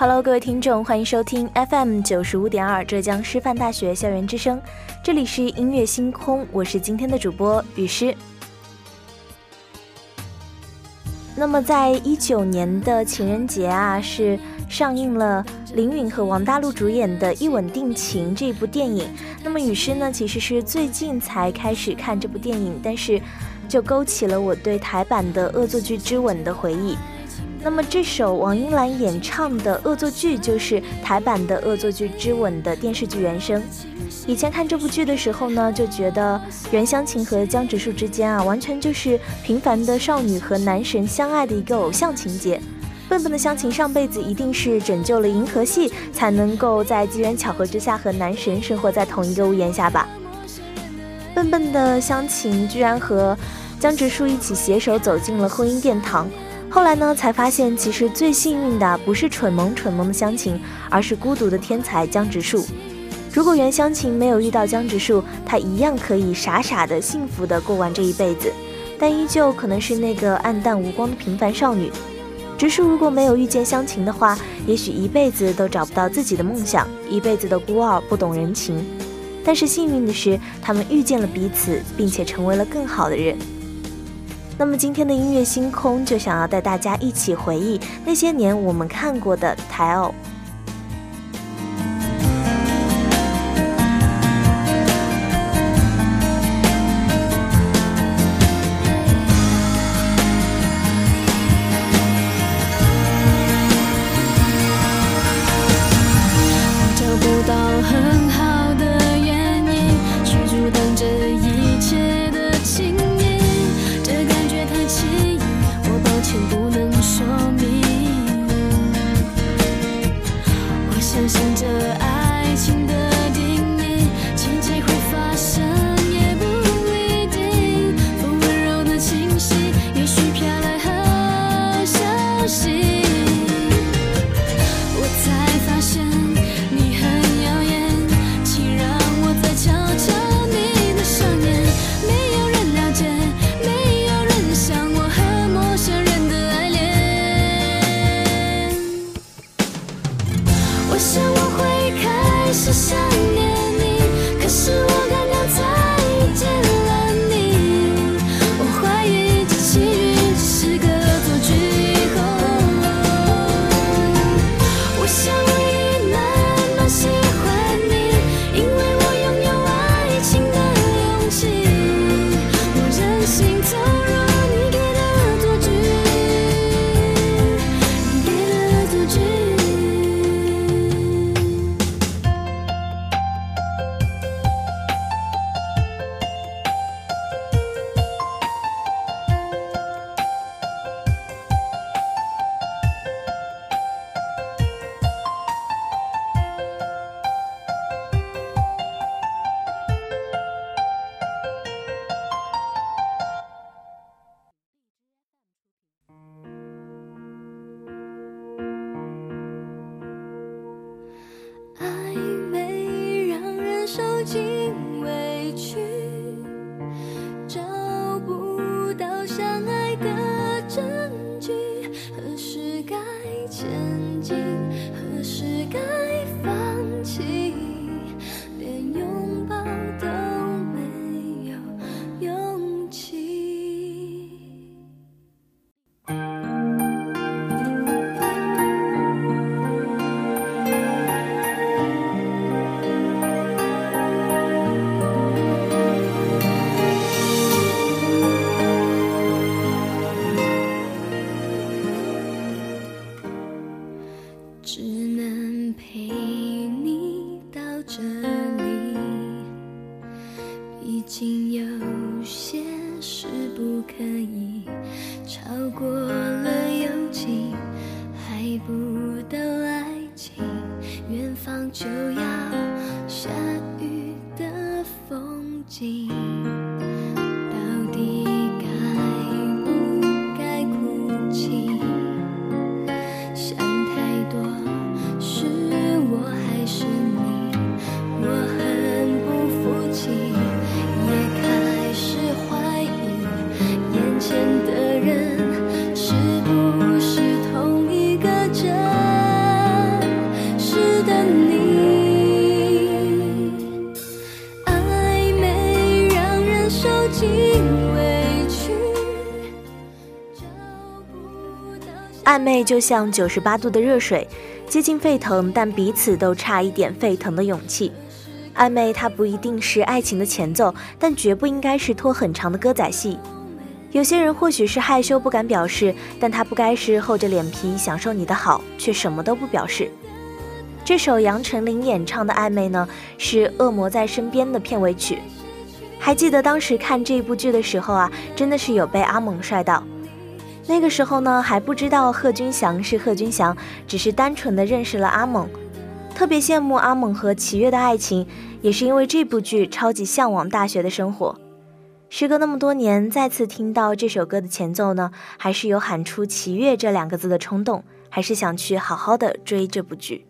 Hello，各位听众，欢迎收听 FM 九十五点二浙江师范大学校园之声，这里是音乐星空，我是今天的主播雨诗。那么，在一九年的情人节啊，是上映了林允和王大陆主演的《一吻定情》这部电影。那么，雨诗呢，其实是最近才开始看这部电影，但是就勾起了我对台版的《恶作剧之吻》的回忆。那么这首王英兰演唱的《恶作剧》就是台版的《恶作剧之吻》的电视剧原声。以前看这部剧的时候呢，就觉得袁湘琴和江直树之间啊，完全就是平凡的少女和男神相爱的一个偶像情节。笨笨的湘琴上辈子一定是拯救了银河系，才能够在机缘巧合之下和男神生活在同一个屋檐下吧。笨笨的湘琴居然和江直树一起携手走进了婚姻殿堂。后来呢，才发现其实最幸运的不是蠢萌蠢萌的湘琴，而是孤独的天才江直树。如果袁湘琴没有遇到江直树，她一样可以傻傻的幸福的过完这一辈子，但依旧可能是那个暗淡无光的平凡少女。直树如果没有遇见湘琴的话，也许一辈子都找不到自己的梦想，一辈子的孤傲不懂人情。但是幸运的是，他们遇见了彼此，并且成为了更好的人。那么今天的音乐星空就想要带大家一起回忆那些年我们看过的台偶。相信着爱。就要下雨的风景。暧昧就像九十八度的热水，接近沸腾，但彼此都差一点沸腾的勇气。暧昧它不一定是爱情的前奏，但绝不应该是拖很长的歌仔戏。有些人或许是害羞不敢表示，但他不该是厚着脸皮享受你的好，却什么都不表示。这首杨丞琳演唱的《暧昧》呢，是《恶魔在身边》的片尾曲。还记得当时看这部剧的时候啊，真的是有被阿猛帅到。那个时候呢，还不知道贺军翔是贺军翔，只是单纯的认识了阿猛，特别羡慕阿猛和齐越的爱情，也是因为这部剧超级向往大学的生活。时隔那么多年，再次听到这首歌的前奏呢，还是有喊出齐越这两个字的冲动，还是想去好好的追这部剧。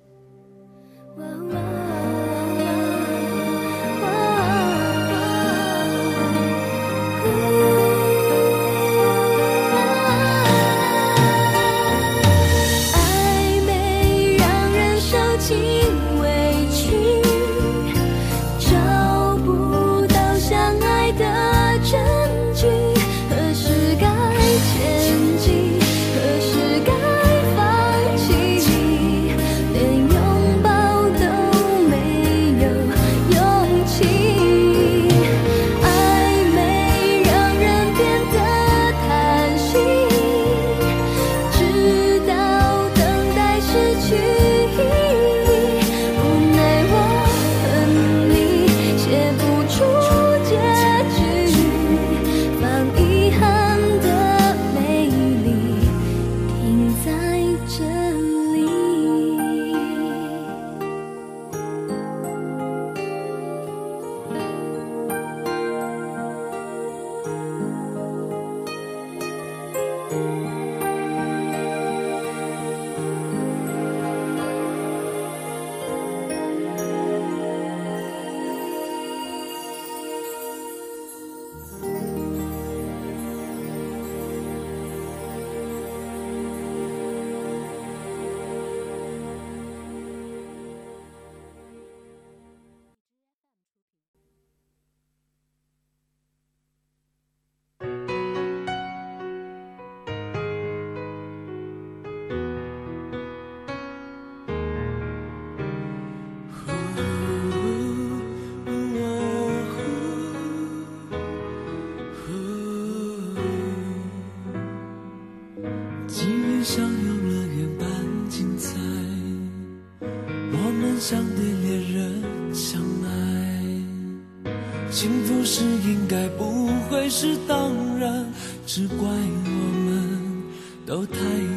幸福是应该不会是当然只怪我们都太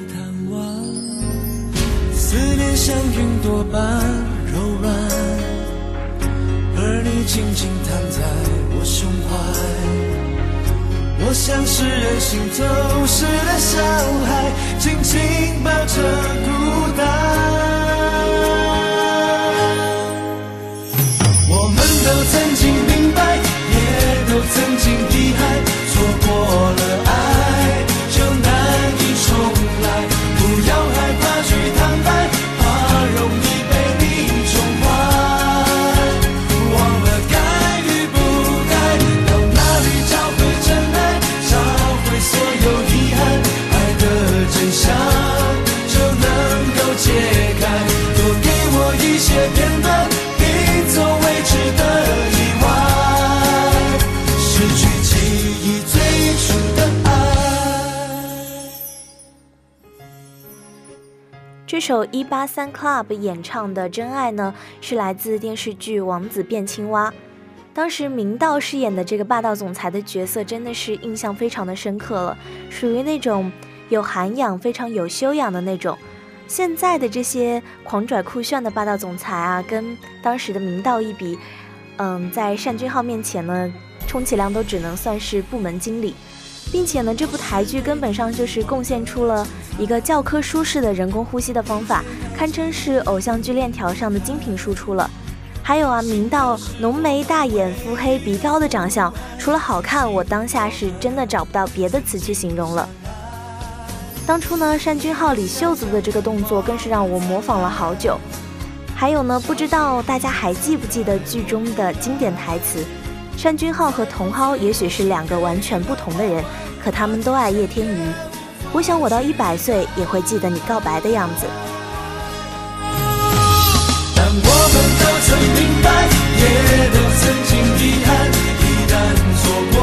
贪玩思念像云朵般柔软而你静静躺在我胸怀我像是任性走失的小孩紧紧抱着首一八三 Club 演唱的《真爱》呢，是来自电视剧《王子变青蛙》。当时明道饰演的这个霸道总裁的角色真的是印象非常的深刻了，属于那种有涵养、非常有修养的那种。现在的这些狂拽酷炫的霸道总裁啊，跟当时的明道一比，嗯，在单俊浩面前呢，充其量都只能算是部门经理，并且呢，这部台剧根本上就是贡献出了一个教科书式的人工呼吸的方法，堪称是偶像剧链条上的精品输出了。还有啊，明道浓眉大眼、腹黑鼻高的长相，除了好看，我当下是真的找不到别的词去形容了。当初呢，单俊浩理袖子的这个动作，更是让我模仿了好久。还有呢，不知道大家还记不记得剧中的经典台词？单俊浩和茼蒿也许是两个完全不同的人，可他们都爱叶天瑜。我想我到一百岁也会记得你告白的样子。我们都曾明白，也都曾经遗憾，一旦错过，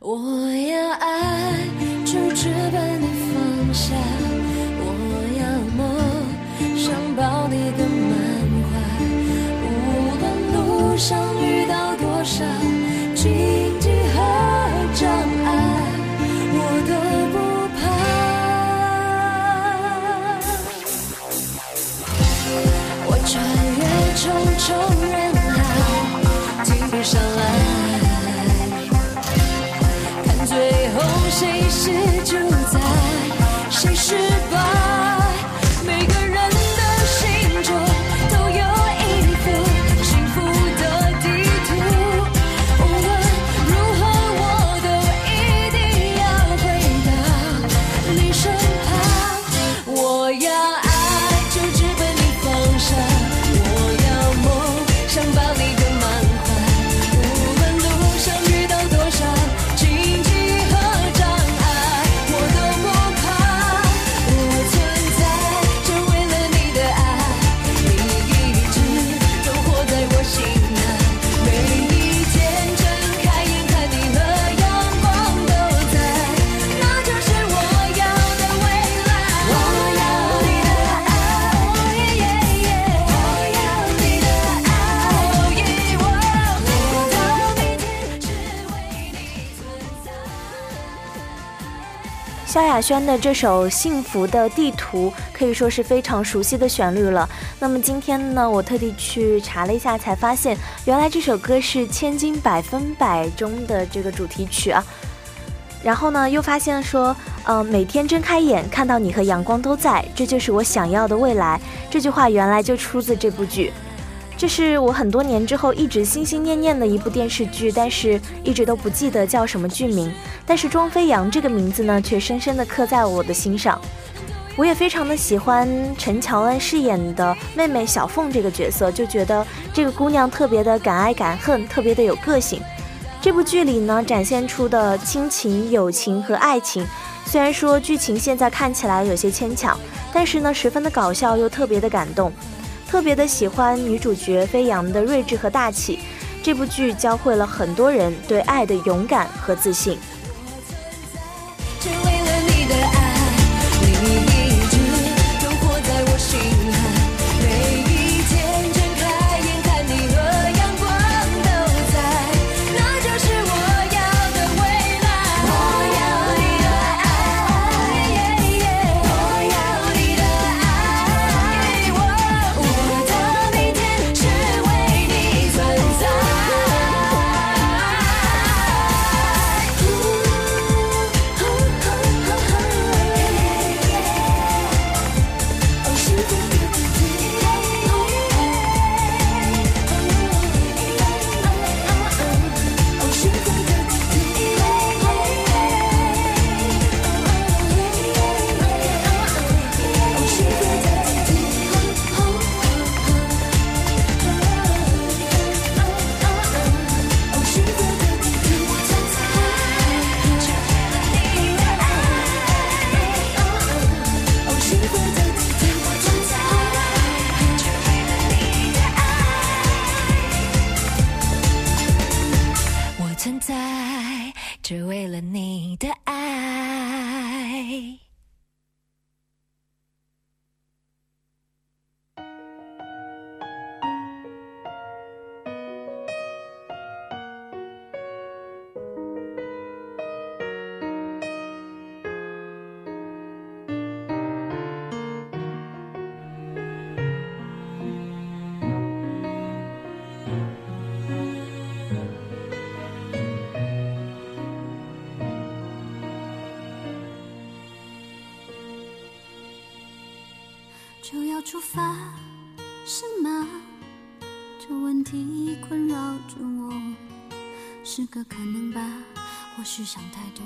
我萧亚轩的这首《幸福的地图》可以说是非常熟悉的旋律了。那么今天呢，我特地去查了一下，才发现原来这首歌是《千金百分百》中的这个主题曲啊。然后呢，又发现说，呃，每天睁开眼看到你和阳光都在，这就是我想要的未来。这句话原来就出自这部剧。这是我很多年之后一直心心念念的一部电视剧，但是一直都不记得叫什么剧名。但是庄飞扬这个名字呢，却深深的刻在我的心上。我也非常的喜欢陈乔恩饰演的妹妹小凤这个角色，就觉得这个姑娘特别的敢爱敢恨，特别的有个性。这部剧里呢，展现出的亲情、友情和爱情，虽然说剧情现在看起来有些牵强，但是呢，十分的搞笑又特别的感动。特别的喜欢女主角飞扬的睿智和大气，这部剧教会了很多人对爱的勇敢和自信。就要出发，是吗？这问题困扰着我，是个可能吧？或许想太多，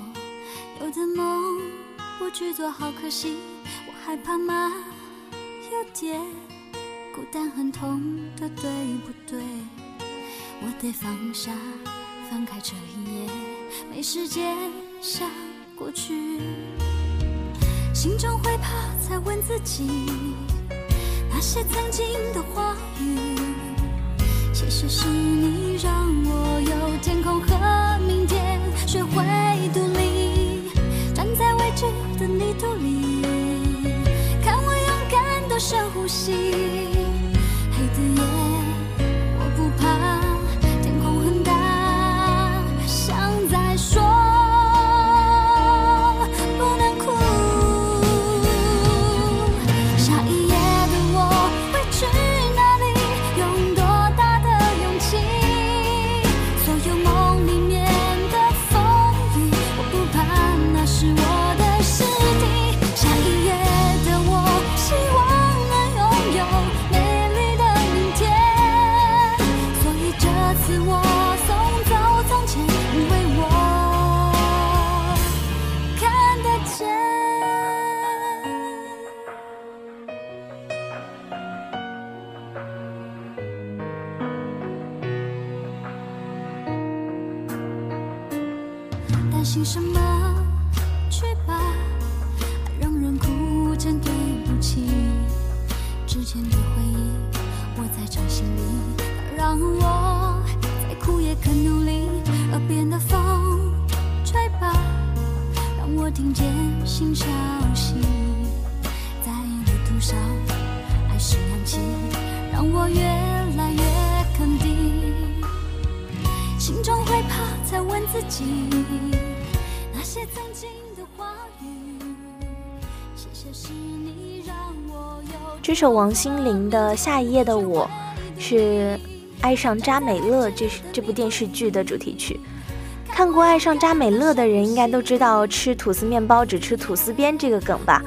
有的梦不去做好可惜，我害怕吗？有点孤单很痛的，对不对？我得放下，翻开这一页，没时间想过去，心中会怕，才问自己。那些曾经的话语，其实是你让我有天空和明天，学会独立，站在未知的泥土里，看我勇敢的深呼吸，赐我送走从前。这首王心凌的《下一页的我》是《爱上扎美乐》这这部电视剧的主题曲。看过《爱上扎美乐》的人应该都知道吃吐司面包只吃吐司边这个梗吧？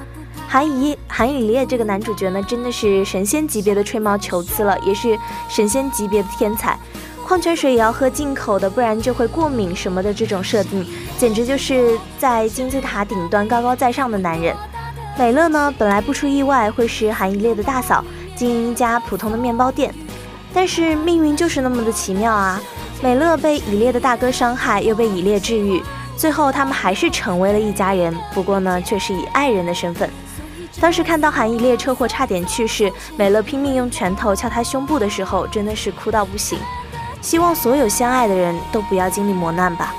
韩以韩以烈这个男主角呢，真的是神仙级别的吹毛求疵了，也是神仙级别的天才。矿泉水也要喝进口的，不然就会过敏什么的。这种设定简直就是在金字塔顶端高高在上的男人。美乐呢，本来不出意外会是韩以烈的大嫂，经营一家普通的面包店，但是命运就是那么的奇妙啊！美乐被以烈的大哥伤害，又被以烈治愈，最后他们还是成为了一家人，不过呢，却是以爱人的身份。当时看到韩以烈车祸差点去世，美乐拼命用拳头敲他胸部的时候，真的是哭到不行。希望所有相爱的人都不要经历磨难吧。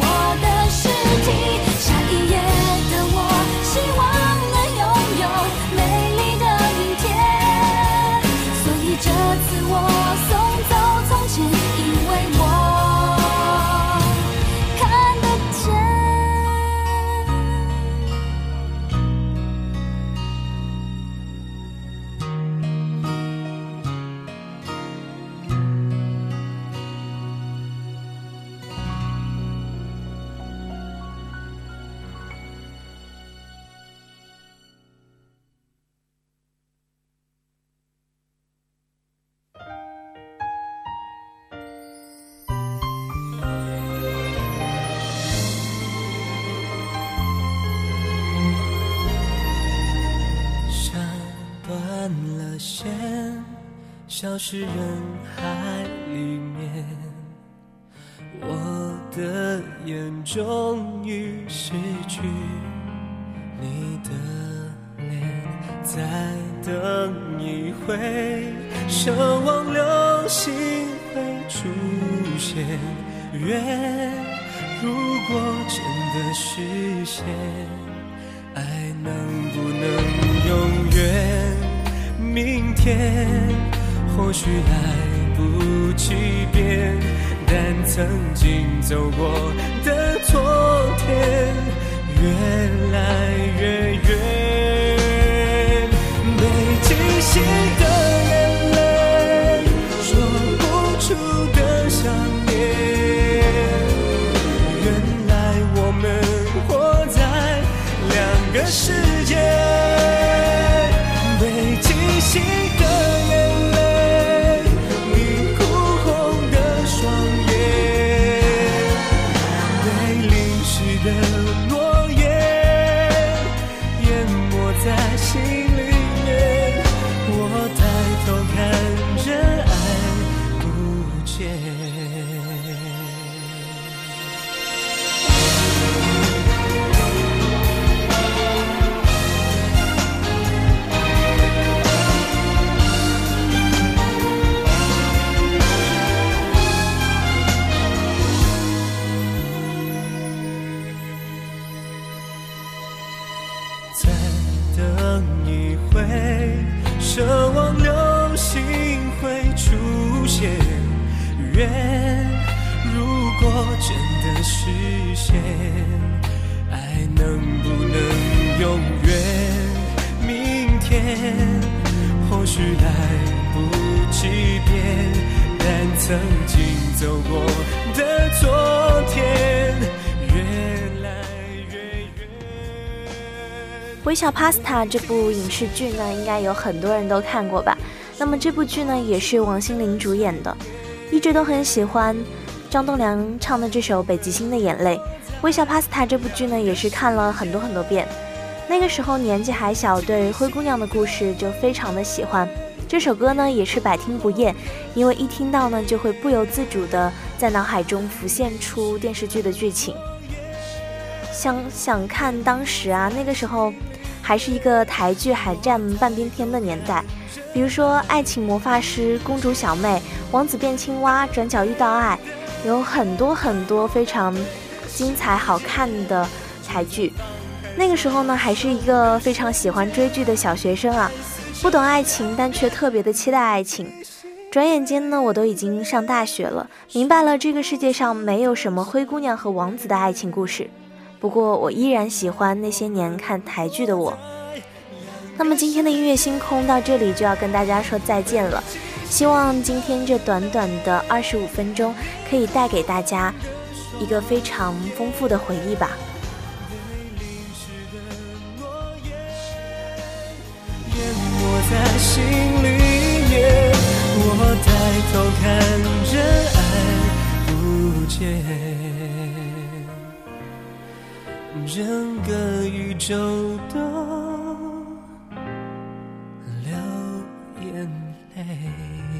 那是断了线，消失人海里面。我的眼终于失去你的脸，再等一回，奢望流星会出现。愿如果真的实现。爱能不能永远？明天或许来不及变，但曾经走过的昨天越来越远。被惊醒的等一回，奢望流星会出现。愿如果真的实现，爱能不能永远？明天或许来不及变，但曾经走过的昨天原来。《微笑 Pasta》这部影视剧呢，应该有很多人都看过吧？那么这部剧呢，也是王心凌主演的，一直都很喜欢张栋梁唱的这首《北极星的眼泪》。《微笑 Pasta》这部剧呢，也是看了很多很多遍。那个时候年纪还小，对灰姑娘的故事就非常的喜欢。这首歌呢，也是百听不厌，因为一听到呢，就会不由自主的在脑海中浮现出电视剧的剧情。想想看，当时啊，那个时候还是一个台剧海占半边天的年代，比如说《爱情魔法师》《公主小妹》《王子变青蛙》《转角遇到爱》，有很多很多非常精彩好看的台剧。那个时候呢，还是一个非常喜欢追剧的小学生啊，不懂爱情，但却特别的期待爱情。转眼间呢，我都已经上大学了，明白了这个世界上没有什么灰姑娘和王子的爱情故事。不过我依然喜欢那些年看台剧的我。那么今天的音乐星空到这里就要跟大家说再见了，希望今天这短短的二十五分钟可以带给大家一个非常丰富的回忆吧。淹没在心里面，我抬头看着爱不见，整个宇宙都流眼泪。